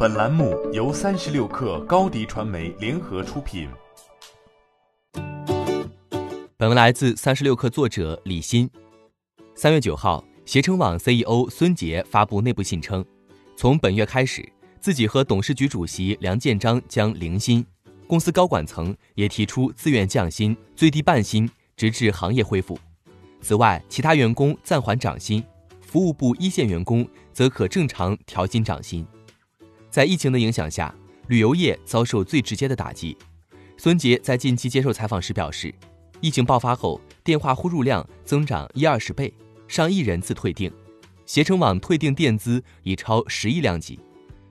本栏目由三十六氪高低传媒联合出品。本文来自三十六氪作者李欣。三月九号，携程网 CEO 孙杰发布内部信称，从本月开始，自己和董事局主席梁建章将零薪，公司高管层也提出自愿降薪，最低半薪，直至行业恢复。此外，其他员工暂缓涨薪，服务部一线员工则可正常调薪涨薪。在疫情的影响下，旅游业遭受最直接的打击。孙杰在近期接受采访时表示。疫情爆发后，电话呼入量增长一二十倍，上亿人次退订，携程网退订垫资已超十亿量级。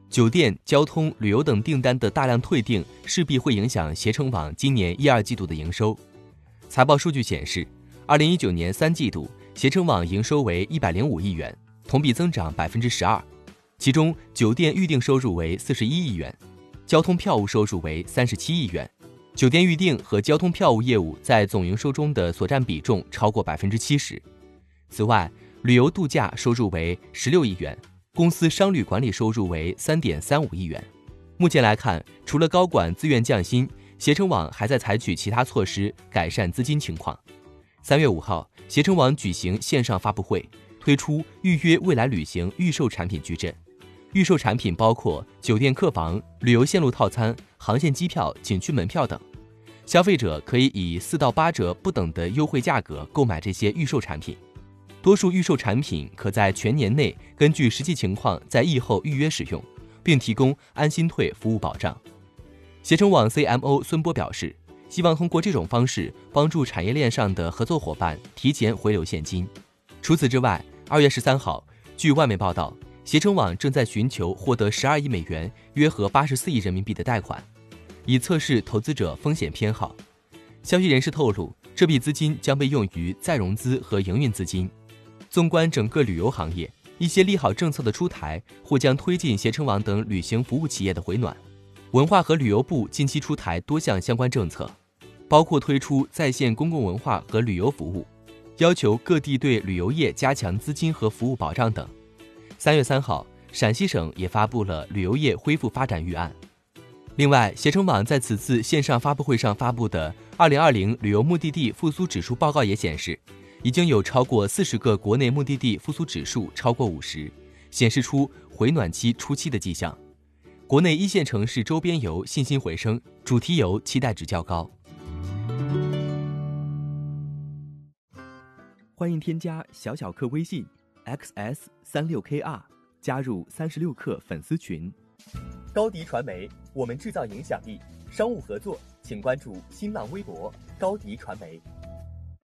酒店、交通、旅游等订单的大量退订，势必会影响携程网今年一二季度的营收。财报数据显示，二零一九年三季度携程网营收为一百零五亿元，同比增长百分之十二，其中酒店预订收入为四十一亿元，交通票务收入为三十七亿元。酒店预订和交通票务业务在总营收中的所占比重超过百分之七十。此外，旅游度假收入为十六亿元，公司商旅管理收入为三点三五亿元。目前来看，除了高管自愿降薪，携程网还在采取其他措施改善资金情况。三月五号，携程网举行线上发布会，推出预约未来旅行预售产品矩阵。预售产品包括酒店客房、旅游线路套餐、航线机票、景区门票等。消费者可以以四到八折不等的优惠价格购买这些预售产品，多数预售产品可在全年内根据实际情况在疫后预约使用，并提供安心退服务保障。携程网 CMO 孙波表示，希望通过这种方式帮助产业链上的合作伙伴提前回流现金。除此之外，二月十三号，据外媒报道，携程网正在寻求获得十二亿美元（约合八十四亿人民币）的贷款。以测试投资者风险偏好。消息人士透露，这笔资金将被用于再融资和营运资金。纵观整个旅游行业，一些利好政策的出台或将推进携程网等旅行服务企业的回暖。文化和旅游部近期出台多项相关政策，包括推出在线公共文化和旅游服务，要求各地对旅游业加强资金和服务保障等。三月三号，陕西省也发布了旅游业恢复发展预案。另外，携程网在此次线上发布会上发布的《二零二零旅游目的地复苏指数报告》也显示，已经有超过四十个国内目的地复苏指数超过五十，显示出回暖期初期的迹象。国内一线城市周边游信心回升，主题游期待值较高。欢迎添加小小客微信，xs 三六 kr，加入三十六氪粉丝群。高迪传媒，我们制造影响力。商务合作，请关注新浪微博高迪传媒。